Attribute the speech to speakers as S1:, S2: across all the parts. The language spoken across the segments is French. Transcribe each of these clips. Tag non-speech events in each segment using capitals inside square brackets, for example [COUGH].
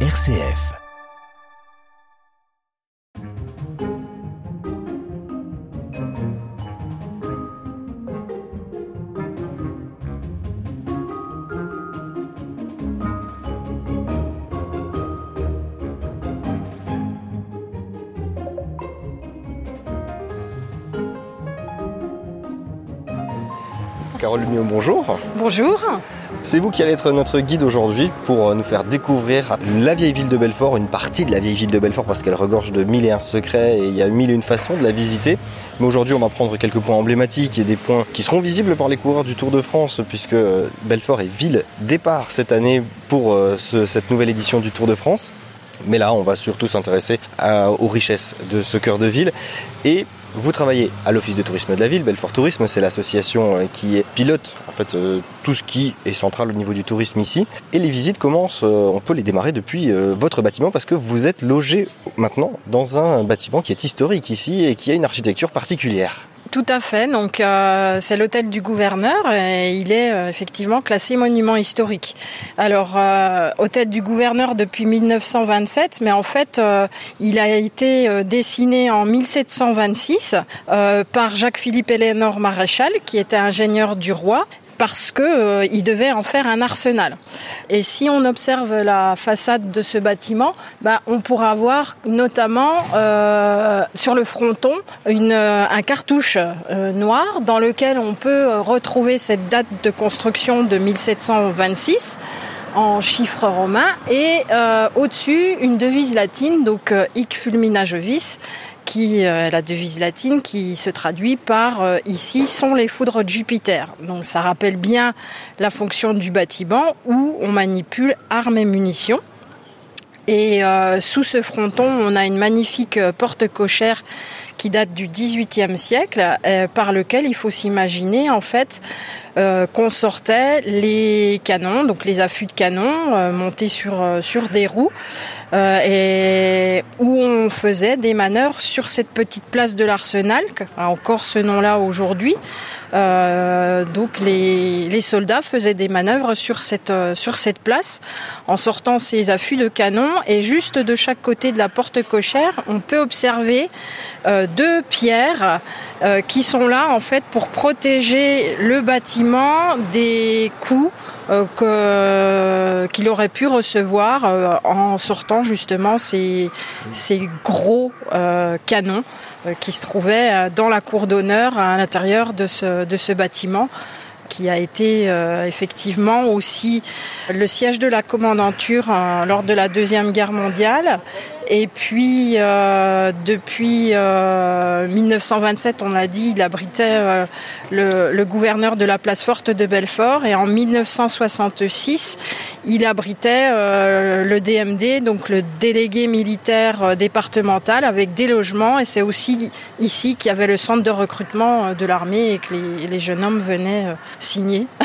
S1: RCF.
S2: Carole Lumio, bonjour.
S3: Bonjour.
S2: C'est vous qui allez être notre guide aujourd'hui pour euh, nous faire découvrir la vieille ville de Belfort, une partie de la vieille ville de Belfort parce qu'elle regorge de mille et un secrets et il y a mille et une façons de la visiter. Mais aujourd'hui, on va prendre quelques points emblématiques et des points qui seront visibles par les coureurs du Tour de France puisque euh, Belfort est ville départ cette année pour euh, ce- cette nouvelle édition du Tour de France. Mais là, on va surtout s'intéresser aux richesses de ce cœur de ville. Et vous travaillez à l'Office de tourisme de la ville. Belfort Tourisme, c'est l'association euh, qui pilote en fait euh, tout ce qui est central au niveau du tourisme ici. Et les visites commencent, euh, on peut les démarrer depuis votre bâtiment parce que vous êtes logé maintenant dans un bâtiment qui est historique ici et qui a une architecture particulière.
S3: Tout à fait. Donc euh, c'est l'hôtel du gouverneur et il est euh, effectivement classé monument historique. Alors euh, hôtel du gouverneur depuis 1927, mais en fait il a été dessiné en 1726 euh, par Jacques-Philippe Éléonore Maréchal, qui était ingénieur du roi, parce que il devait en faire un arsenal. Et si on observe la façade de ce bâtiment, bah, on pourra voir notamment sur le fronton un cartouche euh, noir dans lequel on peut euh, retrouver cette date de construction de 1726 en chiffres romains et euh, au-dessus une devise latine, donc Hic fulmina jovis, qui euh, la devise latine qui se traduit par ici sont les foudres de Jupiter. Donc ça rappelle bien la fonction du bâtiment où on manipule armes et munitions. Et euh, sous ce fronton, on a une magnifique euh, porte cochère qui date du XVIIIe siècle, euh, par lequel il faut s'imaginer en fait qu'on sortait les canons, donc les affûts de canons montés sur sur des roues, euh, et où on faisait des manœuvres sur cette petite place de l'Arsenal, encore ce nom-là aujourd'hui. Euh, donc les, les soldats faisaient des manœuvres sur cette euh, sur cette place en sortant ces affûts de canon et juste de chaque côté de la porte cochère, on peut observer euh, deux pierres qui sont là en fait pour protéger le bâtiment des coups euh, qu'il aurait pu recevoir euh, en sortant justement ces, ces gros euh, canons qui se trouvaient dans la cour d'honneur à l'intérieur de ce, de ce bâtiment qui a été effectivement aussi le siège de la commandanture lors de la Deuxième Guerre mondiale. Et puis, euh, depuis euh, 1927, on l'a dit, il abritait euh, le, le gouverneur de la place forte de Belfort. Et en 1966, il abritait euh, le DMD, donc le délégué militaire euh, départemental, avec des logements. Et c'est aussi ici qu'il y avait le centre de recrutement euh, de l'armée et que les, les jeunes hommes venaient euh, signer. [LAUGHS]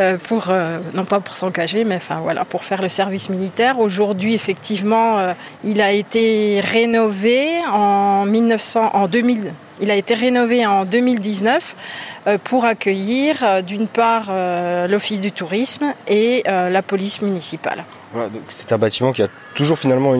S3: Euh, pour euh, non pas pour s'engager, mais enfin voilà pour faire le service militaire. Aujourd'hui, effectivement, euh, il a été rénové en 1900, en 2000. Il a été rénové en 2019 euh, pour accueillir euh, d'une part l'office du tourisme et la police municipale.
S2: C'est un bâtiment qui a toujours finalement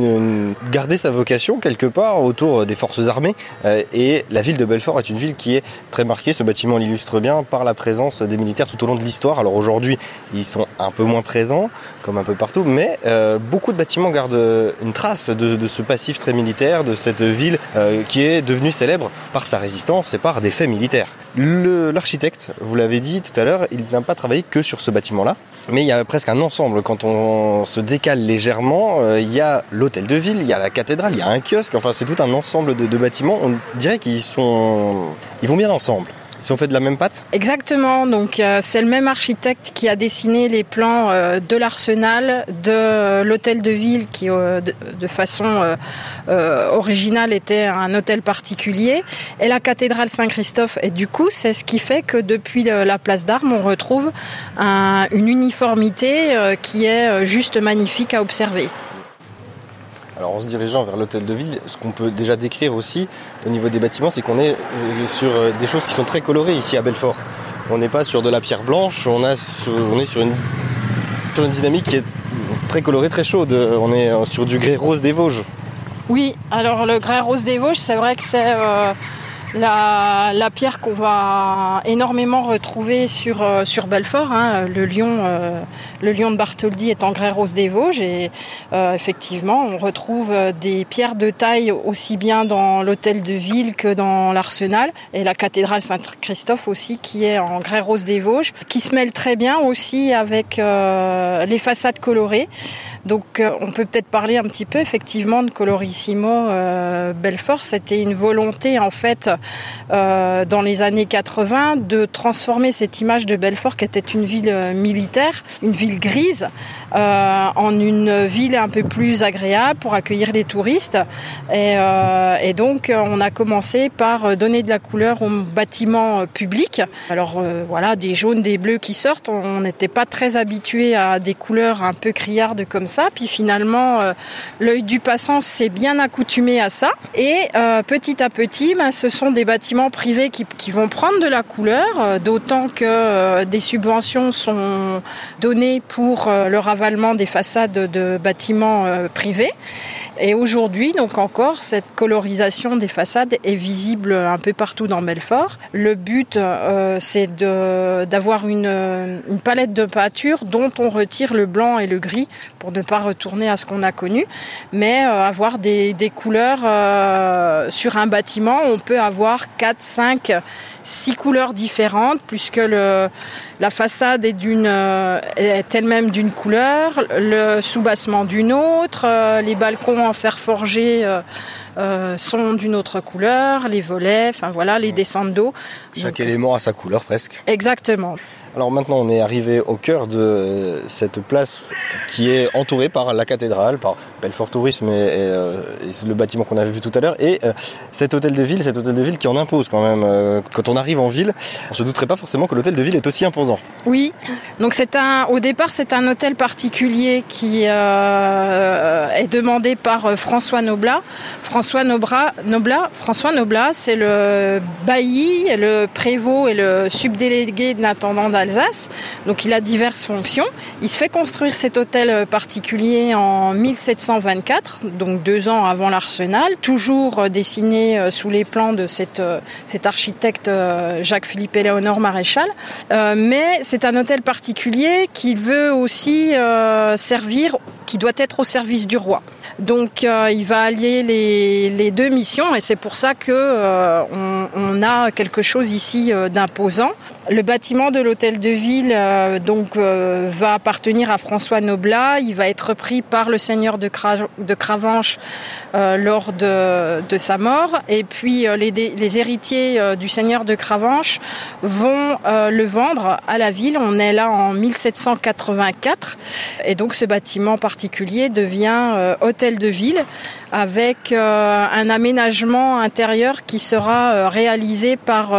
S2: gardé sa vocation quelque part autour des forces armées. Euh, et la ville de Belfort est une ville qui est très marquée. Ce bâtiment l'illustre bien par la présence des militaires tout au long de l'histoire. Alors aujourd'hui, ils sont un peu moins présents, comme un peu partout, mais euh, beaucoup de bâtiments gardent une trace de, ce passif très militaire, de cette ville euh, qui est devenue célèbre par sa résistance et par des faits militaires. L'architecte, vous l'avez dit tout à l'heure, il n'a pas travaillé que sur ce bâtiment-là. Mais il y a presque un ensemble. Quand on se décale légèrement, euh, il y a l'hôtel de ville, il y a la cathédrale, il y a un kiosque. Enfin, c'est tout un ensemble de, de bâtiments. On dirait qu'ils sont, ils vont bien ensemble. Ils sont faits de la même pâte.
S3: Exactement, donc euh, c'est le même architecte qui a dessiné les plans euh, de l'arsenal, de l'hôtel de ville qui euh, de, façon euh, euh, originale était un hôtel particulier, et la cathédrale Saint-Christophe. Et du coup, c'est ce qui fait que depuis la place d'Armes, on retrouve un- une uniformité euh, qui est euh, juste magnifique à observer.
S2: Alors en se dirigeant vers l'hôtel de ville, ce qu'on peut déjà décrire aussi au niveau des bâtiments, c'est qu'on est euh, sur euh, des choses qui sont très colorées ici à Belfort. On n'est pas sur de la pierre blanche, on, est sur une, sur une dynamique qui est très colorée, très chaude. On est sur du grès rose des Vosges.
S3: Oui, alors le grès rose des Vosges, c'est vrai que c'est la, pierre qu'on va énormément retrouver sur, euh, sur Belfort, hein, le, lion, euh, le lion de Bartholdi est en grès rose des Vosges et euh, effectivement on retrouve des pierres de taille aussi bien dans l'hôtel de ville que dans l'arsenal et la cathédrale Saint-Christophe aussi qui est en grès rose des Vosges, qui se mêle très bien aussi avec les façades colorées. Donc on peut peut-être parler un petit peu effectivement de Colorissimo Belfort. C'était une volonté en fait euh, dans les années 80 de transformer cette image de Belfort qui était une ville euh, militaire, une ville grise, euh, en une ville un peu plus agréable pour accueillir les touristes. Et, donc on a commencé par donner de la couleur aux bâtiments publics. Alors voilà, des jaunes, des bleus qui sortent. On n'était pas très habitué à des couleurs un peu criardes comme ça. Puis finalement, l'œil du passant s'est bien accoutumé à ça. Et petit à petit, ben, ce sont des bâtiments privés qui, vont prendre de la couleur, euh, d'autant que euh, des subventions sont données pour euh, le ravalement des façades de bâtiments privés. Et aujourd'hui, donc encore, cette colorisation des façades est visible un peu partout dans Belfort. Le but, c'est d'avoir une, une, palette de peinture dont on retire le blanc et le gris pour ne pas retourner à ce qu'on a connu, mais avoir des, des couleurs sur un bâtiment. On peut avoir 4, 5, 6 couleurs différentes, puisque le, la façade est, euh, est elle-même d'une couleur, le soubassement d'une autre, euh, les balcons en fer forgé euh, sont d'une autre couleur, les volets, enfin voilà, les descentes d'eau.
S2: Chaque élément a sa couleur presque.
S3: Exactement.
S2: Alors maintenant, on est arrivé au cœur de cette place qui est entourée par la cathédrale, par Belfort Tourisme et, euh, le bâtiment qu'on avait vu tout à l'heure, et euh, cet hôtel de ville, cet hôtel de ville qui en impose quand même. Euh, quand on arrive en ville, on se douterait pas forcément que l'hôtel de ville est aussi imposant.
S3: Oui, donc c'est un, au départ, c'est un hôtel particulier qui est demandé par François Noblat. François Noblat, Noblat François Noblat, c'est le bailli, le prévôt et le subdélégué de l'intendant Donc il a diverses fonctions. Il se fait construire cet hôtel euh, particulier en 1724, donc deux ans avant l'Arsenal, toujours euh, dessiné euh, sous les plans de cet architecte Jacques-Philippe Éléonore Maréchal. mais c'est un hôtel particulier qui veut aussi servir, qui doit être au service du roi. Donc il va allier les, deux missions et c'est pour ça que on, a quelque chose ici d'imposant. Le bâtiment de l'hôtel de ville euh, donc euh, va appartenir à François Noblat. Il va être repris par le seigneur de, Cravanche euh, lors de, sa mort. Et puis les, héritiers du seigneur de Cravanche vont le vendre à la ville. On est là en 1784. Et donc ce bâtiment particulier devient hôtel de ville avec un aménagement intérieur qui sera réalisé par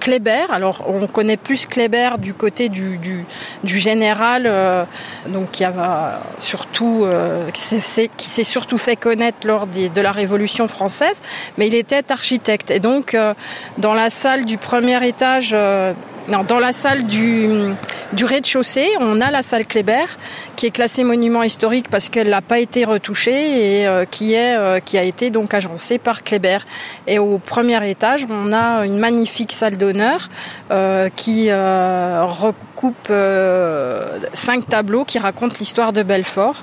S3: Kléber. Alors on connaît plus Kléber du côté du, du, général, euh, donc qui a surtout euh, qui s'est surtout fait connaître lors de la Révolution française, mais il était architecte et donc euh, dans la salle du premier étage dans la salle du, du rez-de-chaussée, on a la salle Kléber, qui est classée monument historique parce qu'elle n'a pas été retouchée et euh, qui, est, euh, qui a été donc agencée par Kléber. Et au premier étage, on a une magnifique salle d'honneur euh, qui recoupe cinq tableaux qui racontent l'histoire de Belfort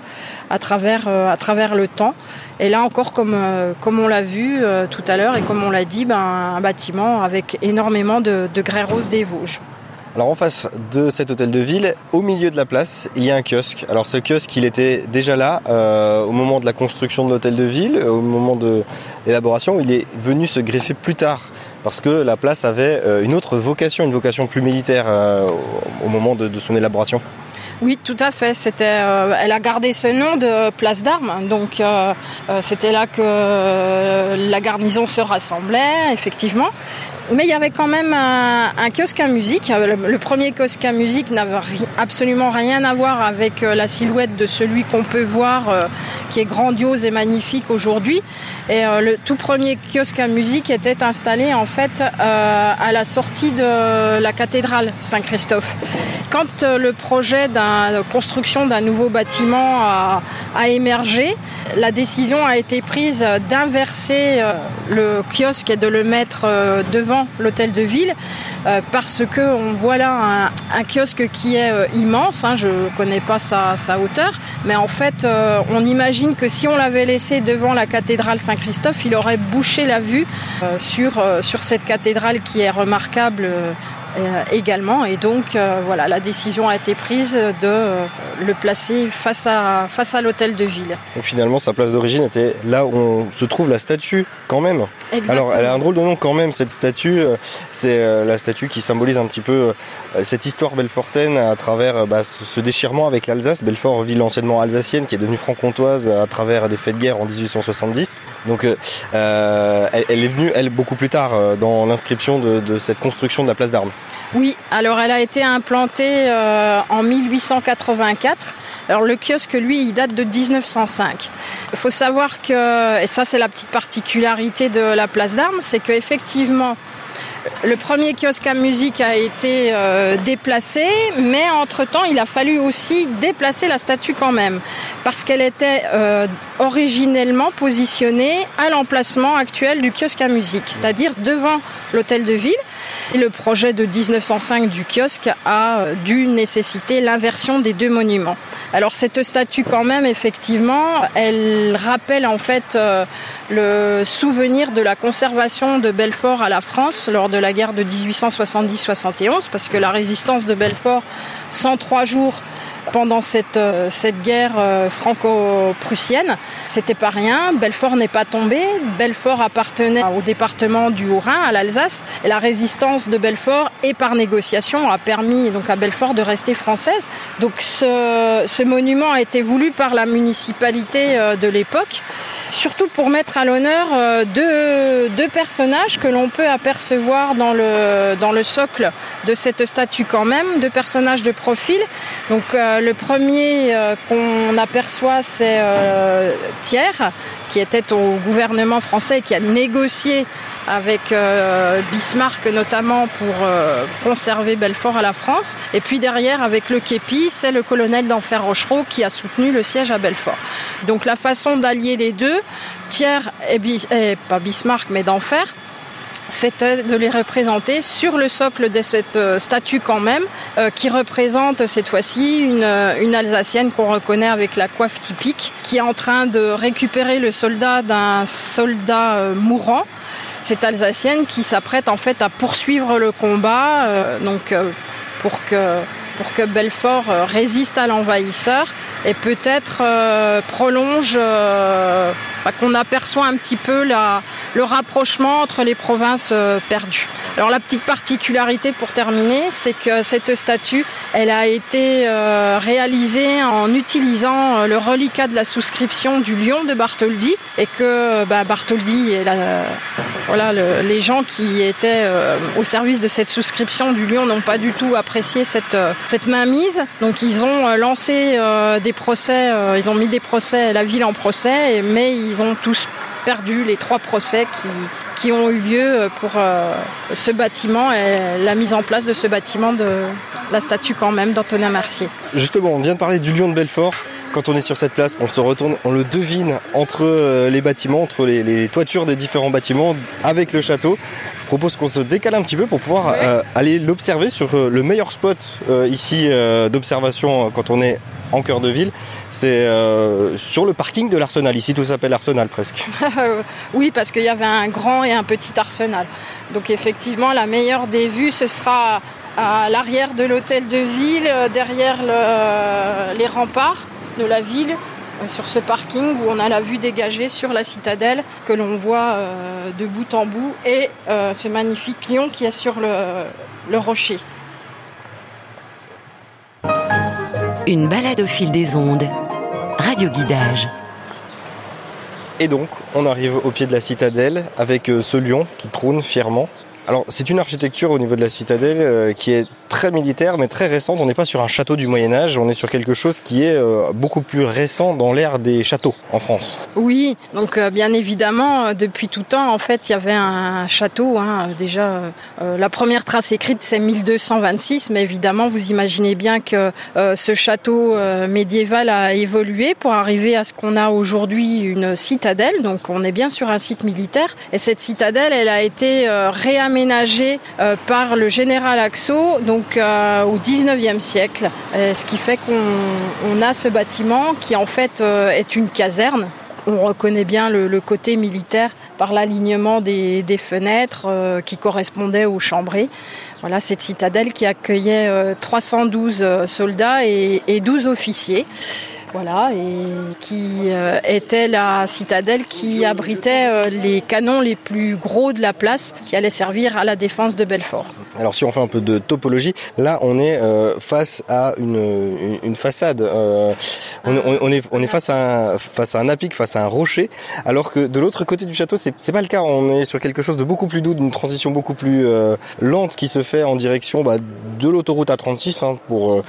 S3: à travers, à travers le temps. Et là encore, comme, comme on l'a vu tout à l'heure et comme on l'a dit, ben, un bâtiment avec énormément de, grès rose des Vosges.
S2: Alors en face de cet hôtel de ville, au milieu de la place, il y a un kiosque. Alors ce kiosque, il était déjà là euh, au moment de la construction de l'hôtel de ville, au moment de l'élaboration. Il est venu se greffer plus tard parce que la place avait euh, une autre vocation, une vocation plus militaire euh, au moment de, son élaboration.
S3: Oui, tout à fait. C'était, elle a gardé ce nom de place d'armes. Donc, c'était là que la garnison se rassemblait, effectivement. Mais il y avait quand même un, kiosque à musique. Le, premier kiosque à musique n'avait absolument rien à voir avec euh, la silhouette de celui qu'on peut voir, euh, qui est grandiose et magnifique aujourd'hui. Et euh, le tout premier kiosque à musique était installé en fait à la sortie de la cathédrale Saint-Christophe. Quand le projet de construction d'un nouveau bâtiment a, émergé, la décision a été prise d'inverser le kiosque et de le mettre devant l'hôtel de ville euh, parce que on voit là un, kiosque qui est euh, immense. Hein, je connais pas sa, hauteur, mais en fait, euh, on imagine que si on l'avait laissé devant la cathédrale Saint-Christophe, il aurait bouché la vue sur, cette cathédrale qui est remarquable également. Et donc, euh, voilà, la décision a été prise de euh, le placer face à, face à l'hôtel de ville.
S2: Donc finalement, sa place d'origine était là où on se trouve la statue, quand même. Alors, elle a un drôle de nom quand même, cette statue. C'est la statue qui symbolise un petit peu cette histoire belfortaine à travers bah, ce déchirement avec l'Alsace. Belfort, ville anciennement alsacienne, qui est devenue franc-comtoise à travers des faits de guerre en 1870. Donc, elle, est venue, elle, beaucoup plus tard, dans l'inscription de, cette construction de la place d'armes.
S3: Oui, alors elle a été implantée euh, en 1884. Alors le kiosque, lui, il date de 1905. Il faut savoir que, et ça c'est la petite particularité de la place d'armes, c'est qu'effectivement, le premier kiosque à musique a été euh, déplacé, mais entre-temps, il a fallu aussi déplacer la statue quand même, parce qu'elle était euh, originellement positionnée à l'emplacement actuel du kiosque à musique, c'est-à-dire devant l'hôtel de ville. Le projet de 1905 du kiosque a euh, dû nécessiter l'inversion des deux monuments. Alors cette statue quand même, effectivement, elle rappelle en fait le souvenir de la conservation de Belfort à la France lors de la guerre de 1870-71, parce que la résistance de Belfort, 103 jours pendant cette, euh, cette guerre euh, franco-prussienne. C'était pas rien. Belfort n'est pas tombé. Belfort appartenait au département du Haut-Rhin, à l'Alsace. Et la résistance de Belfort et par négociation a permis donc à Belfort de rester française. Donc ce, ce monument a été voulu par la municipalité euh, de l'époque surtout pour mettre à l'honneur euh, deux, personnages que l'on peut apercevoir dans le, socle de cette statue quand même, deux personnages de profil. Donc euh, le premier euh, qu'on aperçoit c'est Thiers, qui était au gouvernement français et qui a négocié avec euh, Bismarck notamment pour euh, conserver Belfort à la France. Et puis derrière, avec le Képi, c'est le colonel d'Enfer Rochereau qui a soutenu le siège à Belfort. Donc la façon d'allier les deux, Thiers et, pas Bismarck mais d'Enfer, c'était de les représenter sur le socle de cette euh, statue quand même, qui représente cette fois-ci une, une, Alsacienne qu'on reconnaît avec la coiffe typique, qui est en train de récupérer le soldat d'un soldat mourant cette Alsacienne qui s'apprête en fait à poursuivre le combat euh, euh, pour, que, pour que Belfort euh, résiste à l'envahisseur et peut-être prolonge, qu'on aperçoit un petit peu le rapprochement entre les provinces perdues. Alors la petite particularité pour terminer, c'est que cette statue, elle a été euh, réalisée en utilisant euh, le reliquat de la souscription du lion de Bartholdi et que bah, Bartholdi et les gens qui étaient euh, au service de cette souscription du lion n'ont pas du tout apprécié cette, cette mainmise. Donc ils ont lancé des procès, ils ont mis des procès, la ville en procès, mais ils ont tous perdu les trois procès qui, ont eu lieu pour euh, ce bâtiment et la mise en place de ce bâtiment de la statue quand même d'Antonin Mercier.
S2: Justement, on vient de parler du lion de Belfort. Quand on est sur cette place, on se retourne, on le devine entre euh, les bâtiments, entre les, toitures des différents bâtiments avec le château. Je propose qu'on se décale un petit peu pour pouvoir euh, aller l'observer sur le meilleur spot ici d'observation quand on est en cœur de ville. C'est euh, sur le parking de l'Arsenal. Ici, tout s'appelle Arsenal presque. [LAUGHS]
S3: oui, parce qu'il y avait un grand et un petit Arsenal. Donc effectivement, la meilleure des vues, ce sera à l'arrière de l'hôtel de ville, euh, derrière les remparts de la ville, euh, sur ce parking où on a la vue dégagée sur la citadelle que l'on voit de bout en bout et ce magnifique lion qui est sur le rocher.
S1: Une balade au fil des ondes. Radio Guidage.
S2: Et donc, on arrive au pied de la citadelle avec euh, ce lion qui trône fièrement. Alors c'est une architecture au niveau de la citadelle euh, qui est très militaire mais très récente. On n'est pas sur un château du Moyen Âge, on est sur quelque chose qui est euh, beaucoup plus récent dans l'ère des châteaux en France.
S3: Oui, donc euh, bien évidemment, depuis tout temps, en fait, il y avait un château. Hein, déjà, la première trace écrite, c'est 1226, mais évidemment, vous imaginez bien que ce château médiéval a évolué pour arriver à ce qu'on a aujourd'hui une citadelle. Donc on est bien sur un site militaire. Et cette citadelle, elle a été réaménagée aménagé euh, par le général Axo euh, au 19e siècle, ce qui fait qu'on a ce bâtiment qui en fait euh, est une caserne on reconnaît bien le, côté militaire par l'alignement des, fenêtres qui correspondait aux chambrées. Voilà, cette citadelle qui accueillait 312 soldats et 12 officiers voilà, et qui euh, était la citadelle qui abritait euh, les canons les plus gros de la place, qui allaient servir à la défense de Belfort.
S2: Alors si on fait un peu de topologie, là on est euh, face à une, une, façade, on, est, on est face à, un, face à un apic, face à un rocher, alors que de l'autre côté du château c'est, pas le cas, on est sur quelque chose de beaucoup plus doux, d'une transition beaucoup plus lente qui se fait en direction bah, de l'autoroute A36 hein, pour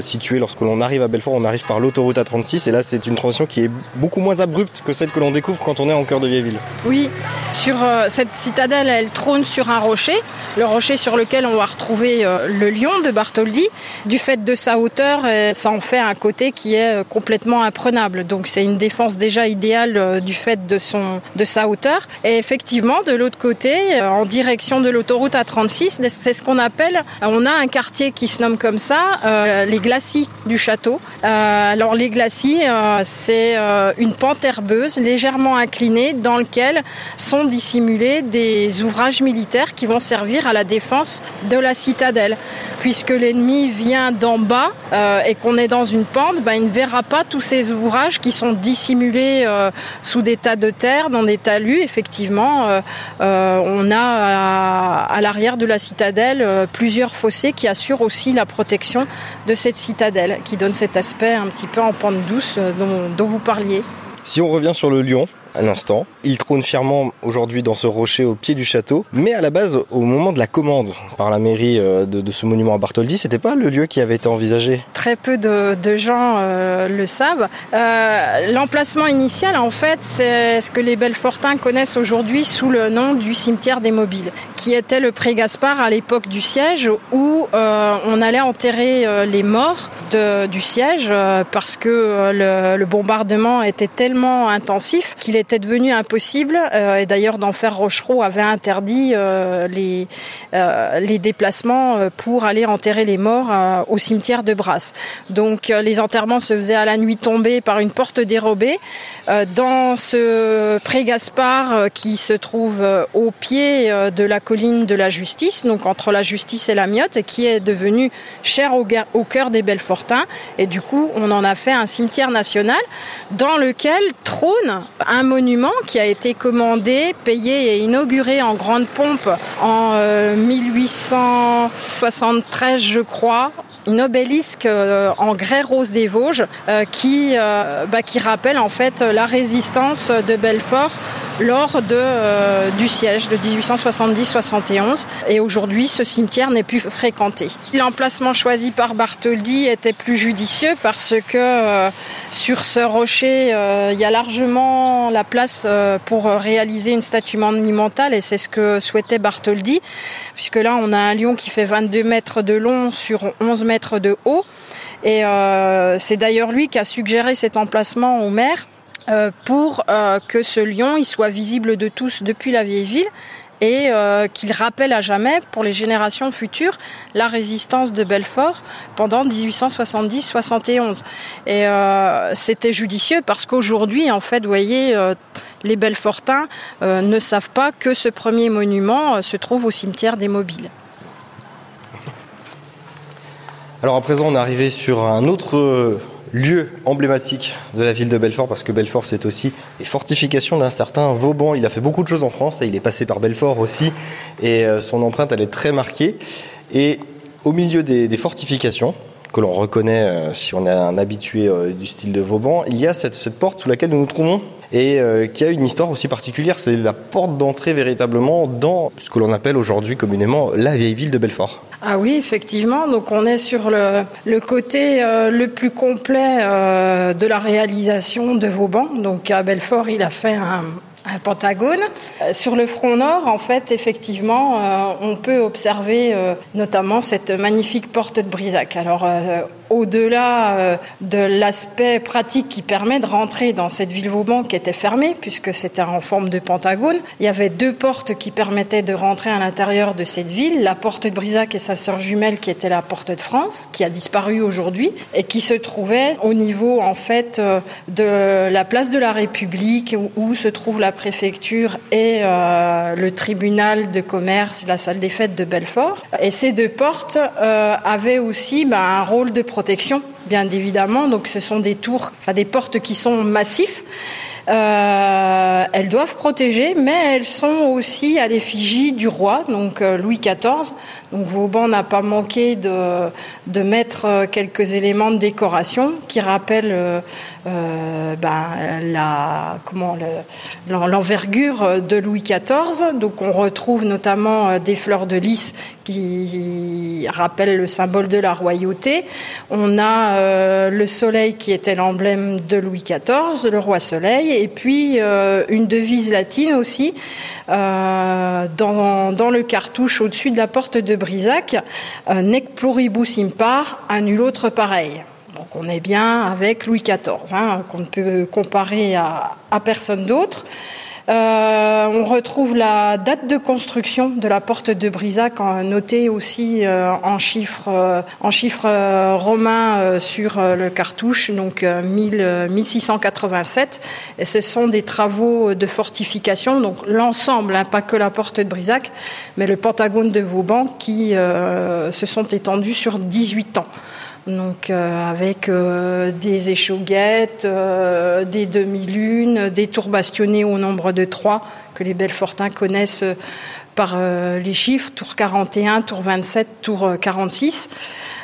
S2: situer lorsque l'on arrive à Belfort, on arrive par l'autre autoroute A36 et là c'est une transition qui est beaucoup moins abrupte que celle que l'on découvre quand on est en cœur de vieille ville.
S3: Oui, sur euh, cette citadelle, elle trône sur un rocher, le rocher sur lequel on va retrouver euh, le lion de Bartholdi. Du fait de sa hauteur, euh, ça en fait un côté qui est complètement imprenable. Donc c'est une défense déjà idéale du fait de son de sa hauteur. Et effectivement, de l'autre côté, en direction de l'autoroute A36, c'est ce qu'on appelle, on a un quartier qui se nomme comme ça, les glacis du château. Alors les glacis, euh, c'est euh, une pente herbeuse légèrement inclinée dans laquelle sont dissimulés des ouvrages militaires qui vont servir à la défense de la citadelle. Puisque l'ennemi vient d'en bas euh, et qu'on est dans une pente, ben, il ne verra pas tous ces ouvrages qui sont dissimulés sous des tas de terre, dans des talus. Effectivement, on a à, l'arrière de la citadelle plusieurs fossés qui assurent aussi la protection de cette citadelle, qui donne cet aspect un petit peu en pente douce euh, dont, vous parliez.
S2: Si on revient sur le lion, un instant. Il trône fièrement aujourd'hui dans ce rocher au pied du château. Mais à la base, au moment de la commande par la mairie euh, de, ce monument à Bartholdi, c'était pas le lieu qui avait été envisagé?
S3: Très peu de, gens euh, le savent. L'emplacement initial, en fait, c'est ce que les Belfortins connaissent aujourd'hui sous le nom du cimetière des mobiles, qui était le pré Gaspard à l'époque du siège, où on allait enterrer les morts du siège euh, parce que euh, le, bombardement était tellement intensif qu'il était devenu impossible. Euh, et d'ailleurs, d'Enfer Rochereau avait interdit les, les déplacements pour aller enterrer les morts au cimetière de Brasse. Donc les enterrements se faisaient à la nuit tombée par une porte dérobée. Dans ce pré Gaspard qui se trouve au pied de la colline de la justice, donc entre la justice et la miotte, qui est devenu cher au, au cœur des Belfort et du coup, on en a fait un cimetière national dans lequel trône un monument qui a été commandé, payé et inauguré en grande pompe en 1873, euh, je crois, une obélisque euh, en grès rose des Vosges euh, qui, bah, qui rappelle en fait la résistance de Belfort lors de, euh, du siège de 1870-71 et aujourd'hui ce cimetière n'est plus fréquenté. L'emplacement choisi par Bartholdi était plus judicieux parce que euh, sur ce rocher euh, il y a largement la place pour réaliser une statue monumentale. Et c'est ce que souhaitait Bartholdi puisque là on a un lion qui fait 22 mètres de long sur 11 mètres de haut. Et c'est d'ailleurs lui qui a suggéré cet emplacement au maire euh, pour euh, que ce lion il soit visible de tous depuis la vieille ville et euh, qu'il rappelle à jamais pour les générations futures la résistance de Belfort pendant 1870-71. Et c'était judicieux parce qu'aujourd'hui, en fait, vous voyez, les Belfortins ne savent pas que ce premier monument se trouve au cimetière des Mobiles.
S2: Alors à présent, on est arrivé sur un autre lieu emblématique de la ville de Belfort, parce que Belfort, c'est aussi les fortifications d'un certain Vauban. Il a fait beaucoup de choses en France, et il est passé par Belfort aussi, et euh, son empreinte, elle est très marquée. Et au milieu des, fortifications, que l'on reconnaît si on est un habitué du style de Vauban, il y a cette porte sous laquelle nous nous trouvons et qui a une histoire aussi particulière. C'est la porte d'entrée véritablement dans ce que l'on appelle aujourd'hui communément la vieille ville de Belfort.
S3: Ah oui, effectivement. Donc on est sur le, côté euh, le plus complet euh, de la réalisation de Vauban. Donc à Belfort, il a fait un, pentagone. Euh, sur le front nord, en fait, effectivement, on peut observer notamment cette magnifique porte de Brisac. Alors, au-delà euh, de l'aspect pratique qui permet de rentrer dans cette ville Vauban qui était fermée, puisque c'était en forme de pentagone, il y avait deux portes qui permettaient de rentrer à l'intérieur de cette ville, la porte de Brisac et sa sœur jumelle qui était la porte de France, qui a disparu aujourd'hui, et qui se trouvait au niveau, en fait, euh, de la place de la République, où se trouve la préfecture et euh, le tribunal de commerce, la salle des fêtes de Belfort. Et ces deux portes avaient aussi ben, un rôle de protection, bien évidemment. Donc ce sont des tours, enfin des portes qui sont massifs. Euh, elles doivent protéger, mais elles sont aussi à l'effigie du roi, donc euh, Louis XIV. Donc Vauban n'a pas manqué de, mettre euh, quelques éléments de décoration qui rappellent ben, la comment l'envergure de Louis XIV. Donc on retrouve notamment des fleurs de lys qui rappellent le symbole de la royauté. On a le soleil qui était l'emblème de Louis XIV, le roi soleil, et puis euh, une devise latine aussi euh, dans, le cartouche au-dessus de la porte de Brisac, euh, nec pluribus impar, à nul autre pareil. Donc on est bien avec Louis XIV, hein, qu'on ne peut comparer à personne d'autre. Euh, on retrouve la date de construction de la porte de Brisac, notée aussi euh, en chiffres euh, romains sur le cartouche, donc 1687. Et ce sont des travaux de fortification, donc l'ensemble, hein, pas que la porte de Brisac, mais le pentagone de Vauban qui se sont étendus sur 18 ans donc euh, avec euh, des échauguettes, euh, des demi-lunes, des tours bastonnés au nombre de trois que les Belfortins connaissent par les chiffres, tour 41, tour 27, tour 46,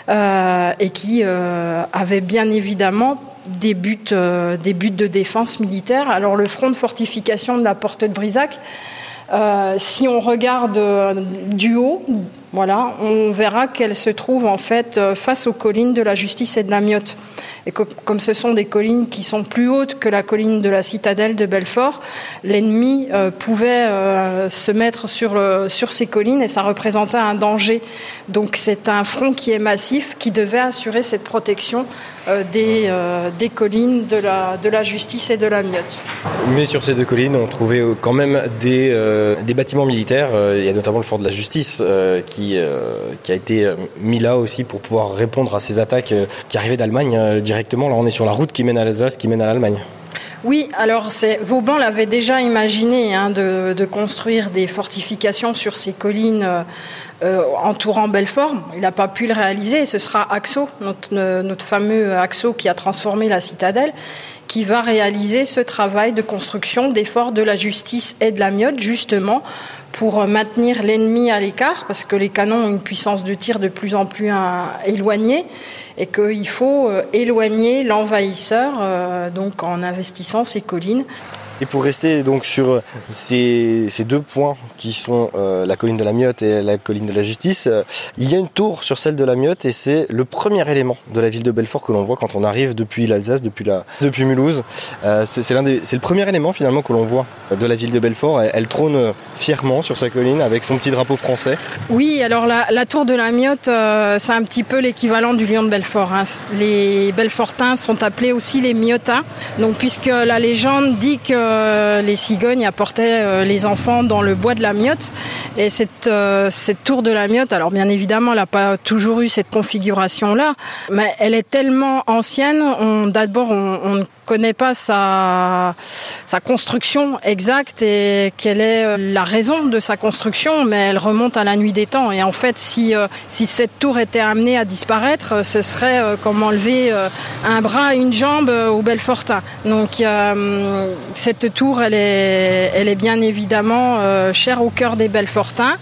S3: et qui avaient bien évidemment des buts, des buts de défense militaire. Alors le front de fortification de la porte de Brisac, si on regarde du haut, voilà, on verra qu'elle se trouve en fait euh, face aux collines de la Justice et de la Miotte. Et comme ce sont des collines qui sont plus hautes que la colline de la citadelle de Belfort, l'ennemi euh, pouvait euh, se mettre sur, sur ces collines et ça représentait un danger. Donc c'est un front qui est massif qui devait assurer cette protection des, des collines de la, de la Justice et de la Miotte.
S2: Mais sur ces deux collines, on trouvait quand même des, des bâtiments militaires. Il y a notamment le fort de la Justice qui euh, qui, a été euh, mis là aussi pour pouvoir répondre à ces attaques euh, qui arrivaient d'Allemagne directement. Là, on est sur la route qui mène à l'Alsace, qui mène à l'Allemagne.
S3: Oui, alors Vauban l'avait déjà imaginé hein, de, construire des fortifications sur ces collines entourant Belfort. Il n'a pas pu le réaliser. Ce sera Axo, notre, fameux Axo qui a transformé la citadelle, qui va réaliser ce travail de construction des forts de la justice et de la miotte, justement pour maintenir l'ennemi à l'écart, parce que les canons ont une puissance de tir de plus en plus éloignée, et qu'il faut euh, éloigner l'envahisseur, euh, donc en investissant ces collines.
S2: Et pour rester donc sur ces, ces deux points qui sont euh, la colline de la Miotte et la colline de la Justice, euh, il y a une tour sur celle de la Miotte et c'est le premier élément de la ville de Belfort que l'on voit quand on arrive depuis l'Alsace, depuis Mulhouse. Euh, c'est le premier élément finalement que l'on voit de la ville de Belfort. Elle, trône fièrement sur sa colline avec son petit drapeau français.
S3: Oui, alors la, la tour de la Miotte, c'est un petit peu l'équivalent du lion de Belfort. Hein. Les Belfortins sont appelés aussi les Miotins. Donc puisque la légende dit que euh, les cigognes apportaient euh, les enfants dans le bois de la miotte. Et cette, euh, cette tour de la miotte, alors bien évidemment, elle n'a pas toujours eu cette configuration-là, mais elle est tellement ancienne, d'abord, on, on ne connaît pas sa, sa construction exacte et quelle est la raison de sa construction, mais elle remonte à la nuit des temps. Et en fait, si, si cette tour était amenée à disparaître, ce serait comme enlever un bras, une jambe au Belfortin. Donc cette tour, elle est, elle est bien évidemment euh, chère au cœur des Belfortins.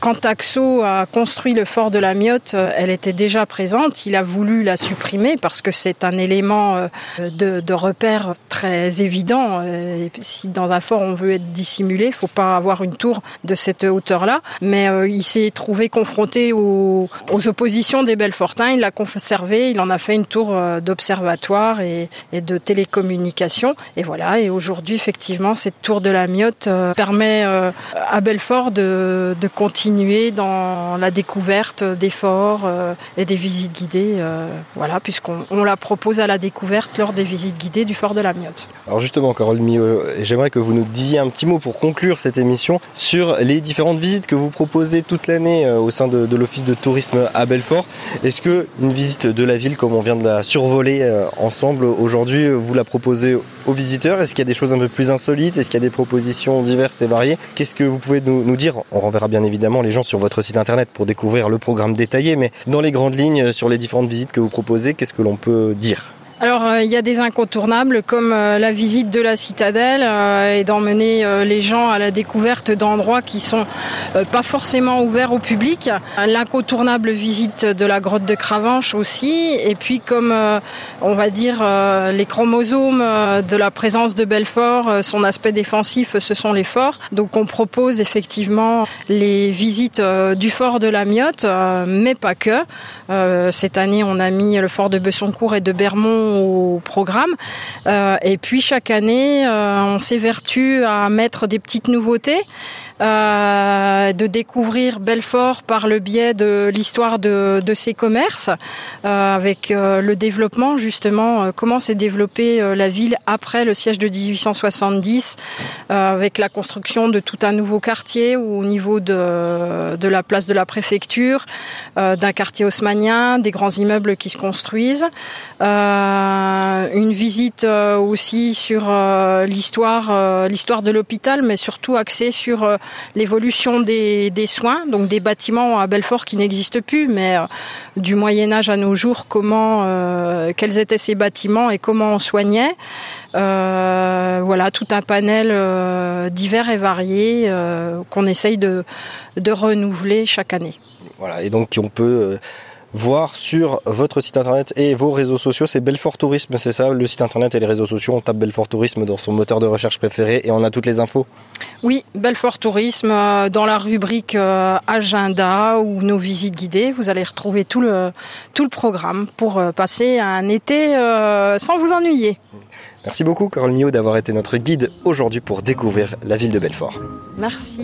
S3: Quand Axo a construit le fort de la Miotte, elle était déjà présente. Il a voulu la supprimer parce que c'est un élément de, de, repère très évident. Et si dans un fort on veut être dissimulé, il faut pas avoir une tour de cette hauteur-là. Mais il s'est trouvé confronté aux, oppositions des Belfortins. Il l'a conservé. Il en a fait une tour d'observatoire et, et de télécommunication. Et voilà. Et aujourd'hui, effectivement, cette tour de la Miotte permet à Belfort de, de, continuer dans la découverte des forts euh, et des visites guidées, euh, voilà, puisqu'on la propose à la découverte lors des visites guidées du fort de la Miotte.
S2: Alors justement, Carole Mio, j'aimerais que vous nous disiez un petit mot pour conclure cette émission sur les différentes visites que vous proposez toute l'année euh, au sein de, de l'Office de tourisme à Belfort. Est-ce que une visite de la ville, comme on vient de la survoler ensemble aujourd'hui, vous la proposez aux visiteurs Est-ce qu'il y a des choses un peu plus insolites Est-ce qu'il y a des propositions diverses et variées Qu'est-ce que vous pouvez nous, nous, dire On renverra bien évidemment les gens sur votre site internet pour découvrir le programme détaillé, mais dans les grandes lignes, sur les différentes visites que vous proposez, qu'est-ce que l'on peut dire
S3: alors euh, il y a des incontournables comme euh, la visite de la citadelle euh, et d'emmener les gens à la découverte d'endroits qui sont pas forcément ouverts au public. L'incontournable visite de la grotte de Cravanche aussi. Et puis comme on va dire les chromosomes de la présence de Belfort, son aspect défensif, ce sont les forts. Donc on propose effectivement les visites du fort de la Miotte, mais pas que. Cette année on a mis le fort de Bessoncourt et de Bermont au programme. Euh, et puis chaque année, euh, on s'évertue à mettre des petites nouveautés. Euh, de découvrir Belfort par le biais de l'histoire de, ses commerces, avec le développement justement, comment s'est développée la ville après le siège de 1870, avec la construction de tout un nouveau quartier au niveau de, de la place de la préfecture, d'un quartier haussmanien, des grands immeubles qui se construisent, une visite aussi sur l'histoire, l'histoire de l'hôpital, mais surtout axée sur l'évolution des, soins, donc des bâtiments à Belfort qui n'existent plus, mais euh, du Moyen Âge à nos jours, comment, euh, quels étaient ces bâtiments et comment on soignait. Euh, voilà, tout un panel divers et varié qu'on essaye de, de renouveler chaque année.
S2: Voilà, et donc on peut voir sur votre site internet et vos réseaux sociaux. C'est Belfort Tourisme, c'est ça Le site internet et les réseaux sociaux, on tape Belfort Tourisme dans son moteur de recherche préféré et on a toutes les infos
S3: Oui, Belfort Tourisme, euh, dans la rubrique euh, agenda ou nos visites guidées, vous allez retrouver tout le, tout le programme pour euh, passer un été sans vous ennuyer.
S2: Merci beaucoup Carole Mio d'avoir été notre guide aujourd'hui pour découvrir la ville de Belfort.
S3: Merci.